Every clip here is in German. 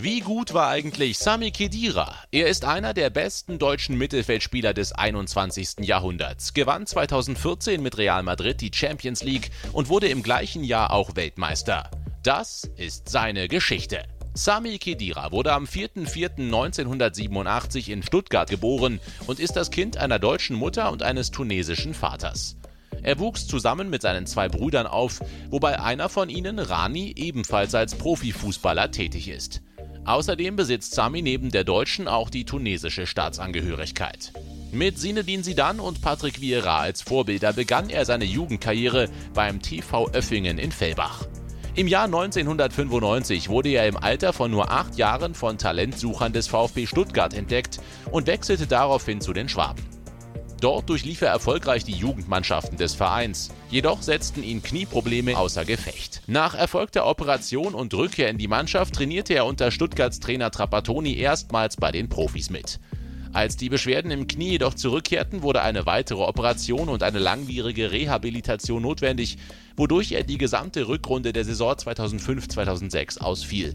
Wie gut war eigentlich Sami Khedira? Er ist einer der besten deutschen Mittelfeldspieler des 21. Jahrhunderts, gewann 2014 mit Real Madrid die Champions League und wurde im gleichen Jahr auch Weltmeister. Das ist seine Geschichte. Sami Khedira wurde am 4.4.1987 in Stuttgart geboren und ist das Kind einer deutschen Mutter und eines tunesischen Vaters. Er wuchs zusammen mit seinen zwei Brüdern auf, wobei einer von ihnen, Rani, ebenfalls als Profifußballer tätig ist. Außerdem besitzt Sami neben der deutschen auch die tunesische Staatsangehörigkeit. Mit Sinedin Sidan und Patrick Vieira als Vorbilder begann er seine Jugendkarriere beim TV Öffingen in Fellbach. Im Jahr 1995 wurde er im Alter von nur acht Jahren von Talentsuchern des VfB Stuttgart entdeckt und wechselte daraufhin zu den Schwaben. Dort durchlief er erfolgreich die Jugendmannschaften des Vereins. Jedoch setzten ihn Knieprobleme außer Gefecht. Nach erfolgter Operation und Rückkehr in die Mannschaft trainierte er unter Stuttgarts Trainer Trapattoni erstmals bei den Profis mit. Als die Beschwerden im Knie jedoch zurückkehrten, wurde eine weitere Operation und eine langwierige Rehabilitation notwendig, wodurch er die gesamte Rückrunde der Saison 2005-2006 ausfiel.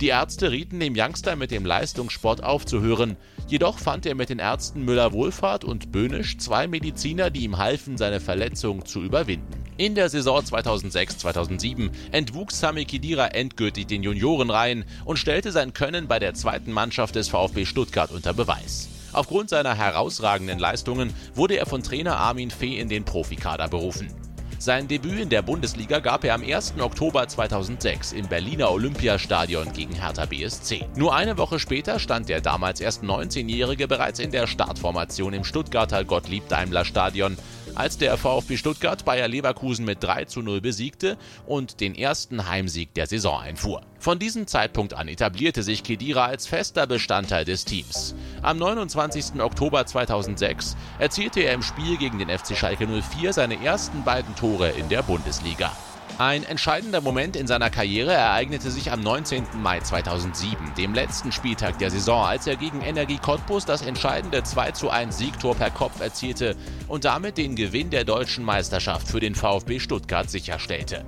Die Ärzte rieten dem Youngster mit dem Leistungssport aufzuhören, jedoch fand er mit den Ärzten Müller-Wohlfahrt und Böhnisch zwei Mediziner, die ihm halfen, seine Verletzung zu überwinden. In der Saison 2006-2007 entwuchs Sami Khedira endgültig den Juniorenreihen und stellte sein Können bei der zweiten Mannschaft des VfB Stuttgart unter Beweis. Aufgrund seiner herausragenden Leistungen wurde er von Trainer Armin Fee in den Profikader berufen. Sein Debüt in der Bundesliga gab er am 1. Oktober 2006 im Berliner Olympiastadion gegen Hertha BSC. Nur eine Woche später stand der damals erst 19-Jährige bereits in der Startformation im Stuttgarter Gottlieb-Daimler-Stadion als der VfB Stuttgart Bayer Leverkusen mit 3 zu 0 besiegte und den ersten Heimsieg der Saison einfuhr. Von diesem Zeitpunkt an etablierte sich Kedira als fester Bestandteil des Teams. Am 29. Oktober 2006 erzielte er im Spiel gegen den FC Schalke 04 seine ersten beiden Tore in der Bundesliga. Ein entscheidender Moment in seiner Karriere ereignete sich am 19. Mai 2007, dem letzten Spieltag der Saison, als er gegen Energie Cottbus das entscheidende 2:1 Siegtor per Kopf erzielte und damit den Gewinn der deutschen Meisterschaft für den VfB Stuttgart sicherstellte.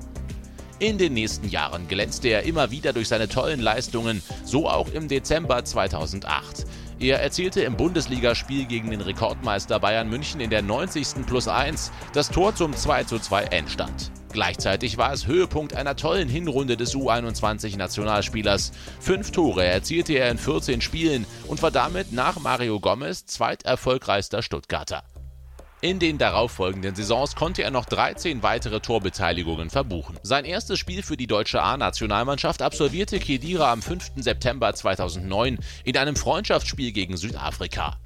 In den nächsten Jahren glänzte er immer wieder durch seine tollen Leistungen, so auch im Dezember 2008. Er erzielte im Bundesligaspiel gegen den Rekordmeister Bayern München in der 90. plus 1 das Tor zum 2:2 Endstand. Gleichzeitig war es Höhepunkt einer tollen Hinrunde des U21-Nationalspielers. Fünf Tore erzielte er in 14 Spielen und war damit nach Mario Gomez zweiterfolgreichster Stuttgarter. In den darauffolgenden Saisons konnte er noch 13 weitere Torbeteiligungen verbuchen. Sein erstes Spiel für die deutsche A-Nationalmannschaft absolvierte Kedira am 5. September 2009 in einem Freundschaftsspiel gegen Südafrika.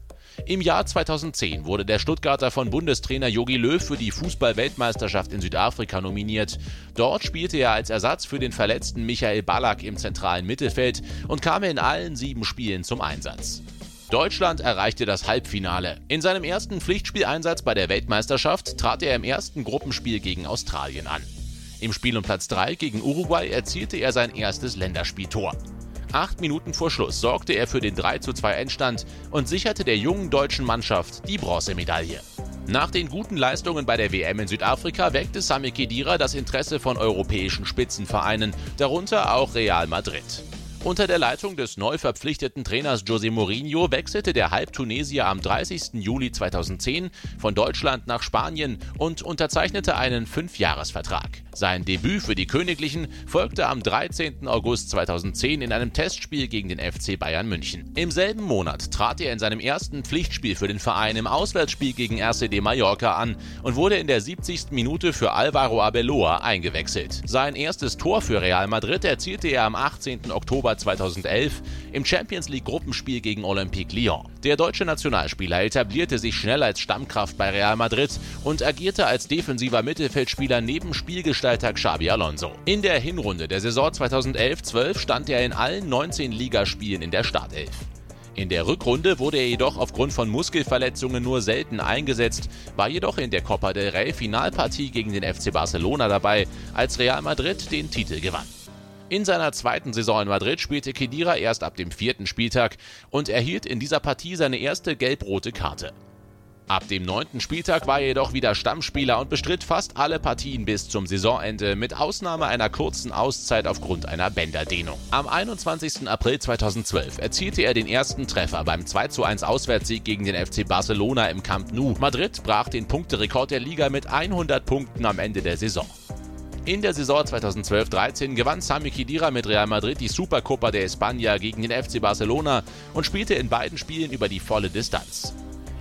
Im Jahr 2010 wurde der Stuttgarter von Bundestrainer Jogi Löw für die Fußball-Weltmeisterschaft in Südafrika nominiert. Dort spielte er als Ersatz für den verletzten Michael Ballack im zentralen Mittelfeld und kam in allen sieben Spielen zum Einsatz. Deutschland erreichte das Halbfinale. In seinem ersten Pflichtspieleinsatz bei der Weltmeisterschaft trat er im ersten Gruppenspiel gegen Australien an. Im Spiel um Platz 3 gegen Uruguay erzielte er sein erstes Länderspieltor. Acht Minuten vor Schluss sorgte er für den 3:2 Endstand und sicherte der jungen deutschen Mannschaft die Bronzemedaille. Nach den guten Leistungen bei der WM in Südafrika weckte Sami Khedira das Interesse von europäischen Spitzenvereinen, darunter auch Real Madrid. Unter der Leitung des neu verpflichteten Trainers José Mourinho wechselte der Halbtunesier am 30. Juli 2010 von Deutschland nach Spanien und unterzeichnete einen Fünfjahresvertrag. Sein Debüt für die Königlichen folgte am 13. August 2010 in einem Testspiel gegen den FC Bayern München. Im selben Monat trat er in seinem ersten Pflichtspiel für den Verein im Auswärtsspiel gegen RCD Mallorca an und wurde in der 70. Minute für Alvaro Abeloa eingewechselt. Sein erstes Tor für Real Madrid erzielte er am 18. Oktober 2011 im Champions League Gruppenspiel gegen Olympique Lyon. Der deutsche Nationalspieler etablierte sich schnell als Stammkraft bei Real Madrid und agierte als defensiver Mittelfeldspieler neben Spielgestalter Xabi Alonso. In der Hinrunde der Saison 2011-12 stand er in allen 19 Ligaspielen in der Startelf. In der Rückrunde wurde er jedoch aufgrund von Muskelverletzungen nur selten eingesetzt, war jedoch in der Copa del Rey Finalpartie gegen den FC Barcelona dabei, als Real Madrid den Titel gewann. In seiner zweiten Saison in Madrid spielte Kedira erst ab dem vierten Spieltag und erhielt in dieser Partie seine erste gelb-rote Karte. Ab dem neunten Spieltag war er jedoch wieder Stammspieler und bestritt fast alle Partien bis zum Saisonende, mit Ausnahme einer kurzen Auszeit aufgrund einer Bänderdehnung. Am 21. April 2012 erzielte er den ersten Treffer beim 2:1 Auswärtssieg gegen den FC Barcelona im Camp Nou. Madrid brach den Punkterekord der Liga mit 100 Punkten am Ende der Saison. In der Saison 2012-13 gewann Sami Khedira mit Real Madrid die Supercopa de España gegen den FC Barcelona und spielte in beiden Spielen über die volle Distanz.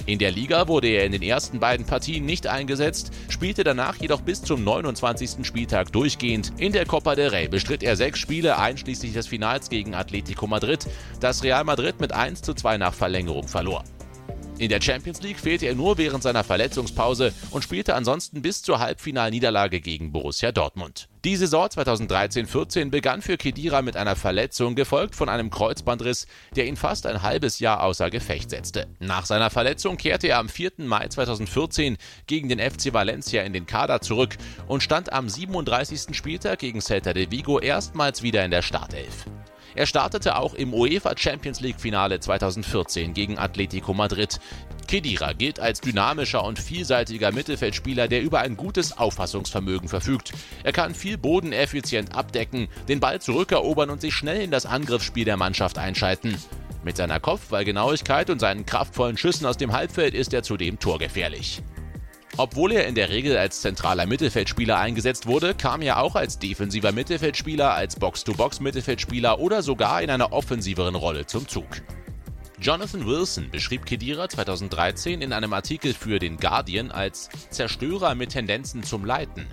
In der Liga wurde er in den ersten beiden Partien nicht eingesetzt, spielte danach jedoch bis zum 29. Spieltag durchgehend. In der Copa del Rey bestritt er sechs Spiele, einschließlich des Finals gegen Atletico Madrid, das Real Madrid mit 1 zu 2 nach Verlängerung verlor. In der Champions League fehlte er nur während seiner Verletzungspause und spielte ansonsten bis zur Halbfinalniederlage gegen Borussia Dortmund. Die Saison 2013-14 begann für Kedira mit einer Verletzung, gefolgt von einem Kreuzbandriss, der ihn fast ein halbes Jahr außer Gefecht setzte. Nach seiner Verletzung kehrte er am 4. Mai 2014 gegen den FC Valencia in den Kader zurück und stand am 37. Spieltag gegen Celta de Vigo erstmals wieder in der Startelf. Er startete auch im UEFA Champions League Finale 2014 gegen Atletico Madrid. Kedira gilt als dynamischer und vielseitiger Mittelfeldspieler, der über ein gutes Auffassungsvermögen verfügt. Er kann viel Boden effizient abdecken, den Ball zurückerobern und sich schnell in das Angriffsspiel der Mannschaft einschalten. Mit seiner Kopfballgenauigkeit und seinen kraftvollen Schüssen aus dem Halbfeld ist er zudem torgefährlich. Obwohl er in der Regel als zentraler Mittelfeldspieler eingesetzt wurde, kam er auch als defensiver Mittelfeldspieler, als Box-to-Box-Mittelfeldspieler oder sogar in einer offensiveren Rolle zum Zug. Jonathan Wilson beschrieb Kedira 2013 in einem Artikel für den Guardian als Zerstörer mit Tendenzen zum Leiten.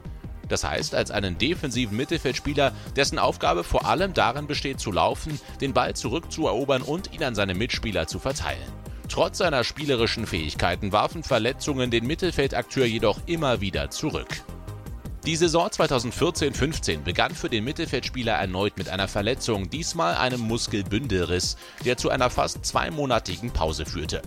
Das heißt, als einen defensiven Mittelfeldspieler, dessen Aufgabe vor allem darin besteht, zu laufen, den Ball zurückzuerobern und ihn an seine Mitspieler zu verteilen. Trotz seiner spielerischen Fähigkeiten warfen Verletzungen den Mittelfeldakteur jedoch immer wieder zurück. Die Saison 2014-15 begann für den Mittelfeldspieler erneut mit einer Verletzung, diesmal einem Muskelbündelriss, der zu einer fast zweimonatigen Pause führte.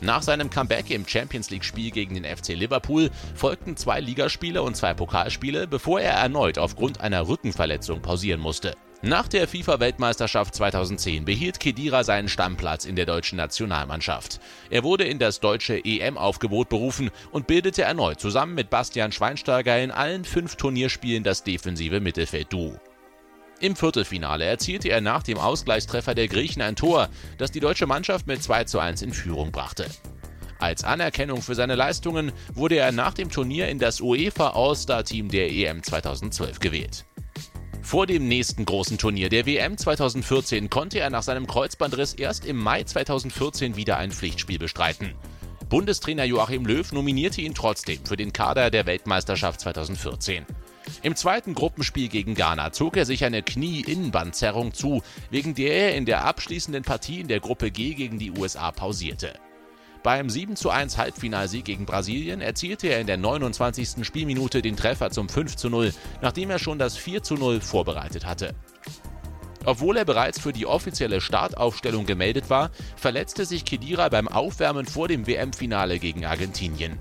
Nach seinem Comeback im Champions League-Spiel gegen den FC Liverpool folgten zwei Ligaspiele und zwei Pokalspiele, bevor er erneut aufgrund einer Rückenverletzung pausieren musste. Nach der FIFA-Weltmeisterschaft 2010 behielt Kedira seinen Stammplatz in der deutschen Nationalmannschaft. Er wurde in das deutsche EM-Aufgebot berufen und bildete erneut zusammen mit Bastian Schweinsteiger in allen fünf Turnierspielen das defensive Mittelfeld-Duo. Im Viertelfinale erzielte er nach dem Ausgleichstreffer der Griechen ein Tor, das die deutsche Mannschaft mit 2 zu 1 in Führung brachte. Als Anerkennung für seine Leistungen wurde er nach dem Turnier in das UEFA All-Star-Team der EM 2012 gewählt. Vor dem nächsten großen Turnier der WM 2014 konnte er nach seinem Kreuzbandriss erst im Mai 2014 wieder ein Pflichtspiel bestreiten. Bundestrainer Joachim Löw nominierte ihn trotzdem für den Kader der Weltmeisterschaft 2014. Im zweiten Gruppenspiel gegen Ghana zog er sich eine Knie-Innenbandzerrung zu, wegen der er in der abschließenden Partie in der Gruppe G gegen die USA pausierte. Beim 7:1 Halbfinalsieg gegen Brasilien erzielte er in der 29. Spielminute den Treffer zum 5:0, nachdem er schon das 4:0 vorbereitet hatte. Obwohl er bereits für die offizielle Startaufstellung gemeldet war, verletzte sich Kedira beim Aufwärmen vor dem WM-Finale gegen Argentinien.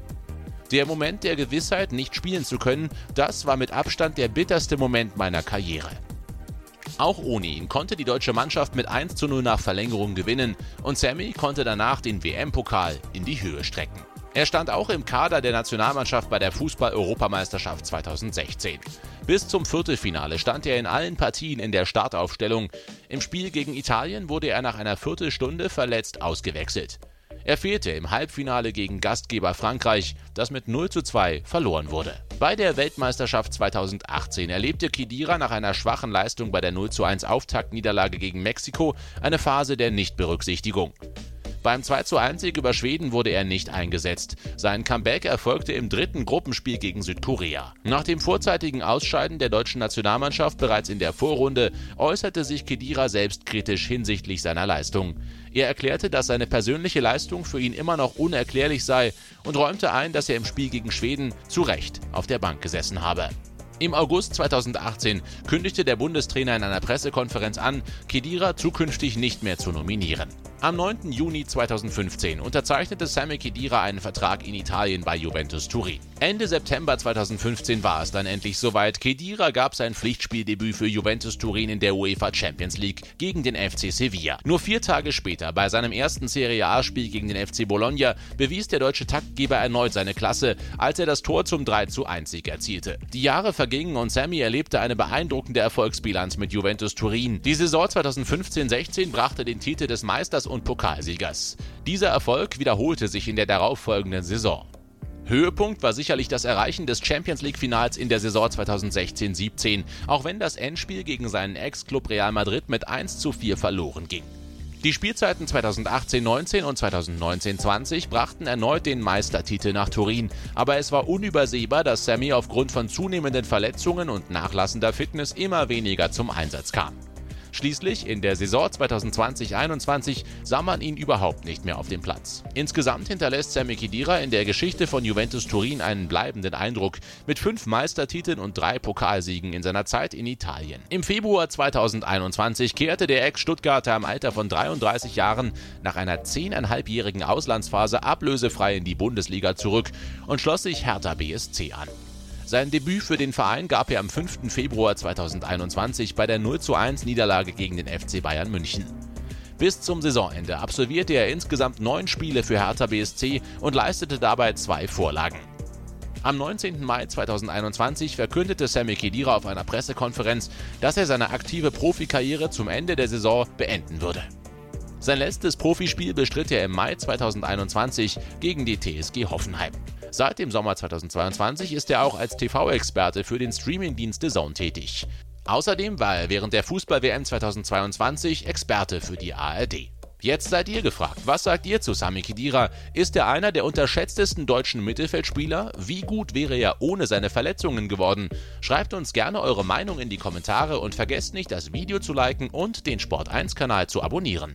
Der Moment der Gewissheit, nicht spielen zu können, das war mit Abstand der bitterste Moment meiner Karriere. Auch ohne ihn konnte die deutsche Mannschaft mit 1 zu 0 nach Verlängerung gewinnen und Sammy konnte danach den WM-Pokal in die Höhe strecken. Er stand auch im Kader der Nationalmannschaft bei der Fußball-Europameisterschaft 2016. Bis zum Viertelfinale stand er in allen Partien in der Startaufstellung. Im Spiel gegen Italien wurde er nach einer Viertelstunde verletzt ausgewechselt. Er fehlte im Halbfinale gegen Gastgeber Frankreich, das mit 0 zu 2 verloren wurde. Bei der Weltmeisterschaft 2018 erlebte Kidira nach einer schwachen Leistung bei der 0 zu 1 Auftaktniederlage gegen Mexiko eine Phase der Nichtberücksichtigung. Beim 2:1 Sieg über Schweden wurde er nicht eingesetzt. Sein Comeback erfolgte im dritten Gruppenspiel gegen Südkorea. Nach dem vorzeitigen Ausscheiden der deutschen Nationalmannschaft bereits in der Vorrunde äußerte sich Kedira selbstkritisch hinsichtlich seiner Leistung. Er erklärte, dass seine persönliche Leistung für ihn immer noch unerklärlich sei und räumte ein, dass er im Spiel gegen Schweden zu Recht auf der Bank gesessen habe. Im August 2018 kündigte der Bundestrainer in einer Pressekonferenz an, Kedira zukünftig nicht mehr zu nominieren. Am 9. Juni 2015 unterzeichnete Sammy Khedira einen Vertrag in Italien bei Juventus Turin. Ende September 2015 war es dann endlich soweit. Khedira gab sein Pflichtspieldebüt für Juventus Turin in der UEFA Champions League gegen den FC Sevilla. Nur vier Tage später, bei seinem ersten Serie A-Spiel gegen den FC Bologna, bewies der deutsche Taktgeber erneut seine Klasse, als er das Tor zum 3 zu 1 Sieg erzielte. Die Jahre vergingen und Sammy erlebte eine beeindruckende Erfolgsbilanz mit Juventus Turin. Die Saison 2015-16 brachte den Titel des Meisters und Pokalsiegers. Dieser Erfolg wiederholte sich in der darauffolgenden Saison. Höhepunkt war sicherlich das Erreichen des Champions League-Finals in der Saison 2016-17, auch wenn das Endspiel gegen seinen Ex-Club Real Madrid mit 1 zu 4 verloren ging. Die Spielzeiten 2018-19 und 2019-20 brachten erneut den Meistertitel nach Turin, aber es war unübersehbar, dass Sammy aufgrund von zunehmenden Verletzungen und nachlassender Fitness immer weniger zum Einsatz kam. Schließlich in der Saison 2020-21 sah man ihn überhaupt nicht mehr auf dem Platz. Insgesamt hinterlässt Sammy Khedira in der Geschichte von Juventus Turin einen bleibenden Eindruck mit fünf Meistertiteln und drei Pokalsiegen in seiner Zeit in Italien. Im Februar 2021 kehrte der Ex-Stuttgarter im Alter von 33 Jahren nach einer zehneinhalbjährigen Auslandsphase ablösefrei in die Bundesliga zurück und schloss sich Hertha BSC an. Sein Debüt für den Verein gab er am 5. Februar 2021 bei der 01 Niederlage gegen den FC Bayern München. Bis zum Saisonende absolvierte er insgesamt neun Spiele für Hertha BSC und leistete dabei zwei Vorlagen. Am 19. Mai 2021 verkündete Sammy Khedira auf einer Pressekonferenz, dass er seine aktive Profikarriere zum Ende der Saison beenden würde. Sein letztes Profispiel bestritt er im Mai 2021 gegen die TSG Hoffenheim. Seit dem Sommer 2022 ist er auch als TV-Experte für den Streamingdienst The Zone tätig. Außerdem war er während der Fußball-WM 2022 Experte für die ARD. Jetzt seid ihr gefragt. Was sagt ihr zu Sami Khedira? Ist er einer der unterschätztesten deutschen Mittelfeldspieler? Wie gut wäre er ohne seine Verletzungen geworden? Schreibt uns gerne eure Meinung in die Kommentare und vergesst nicht, das Video zu liken und den Sport1-Kanal zu abonnieren.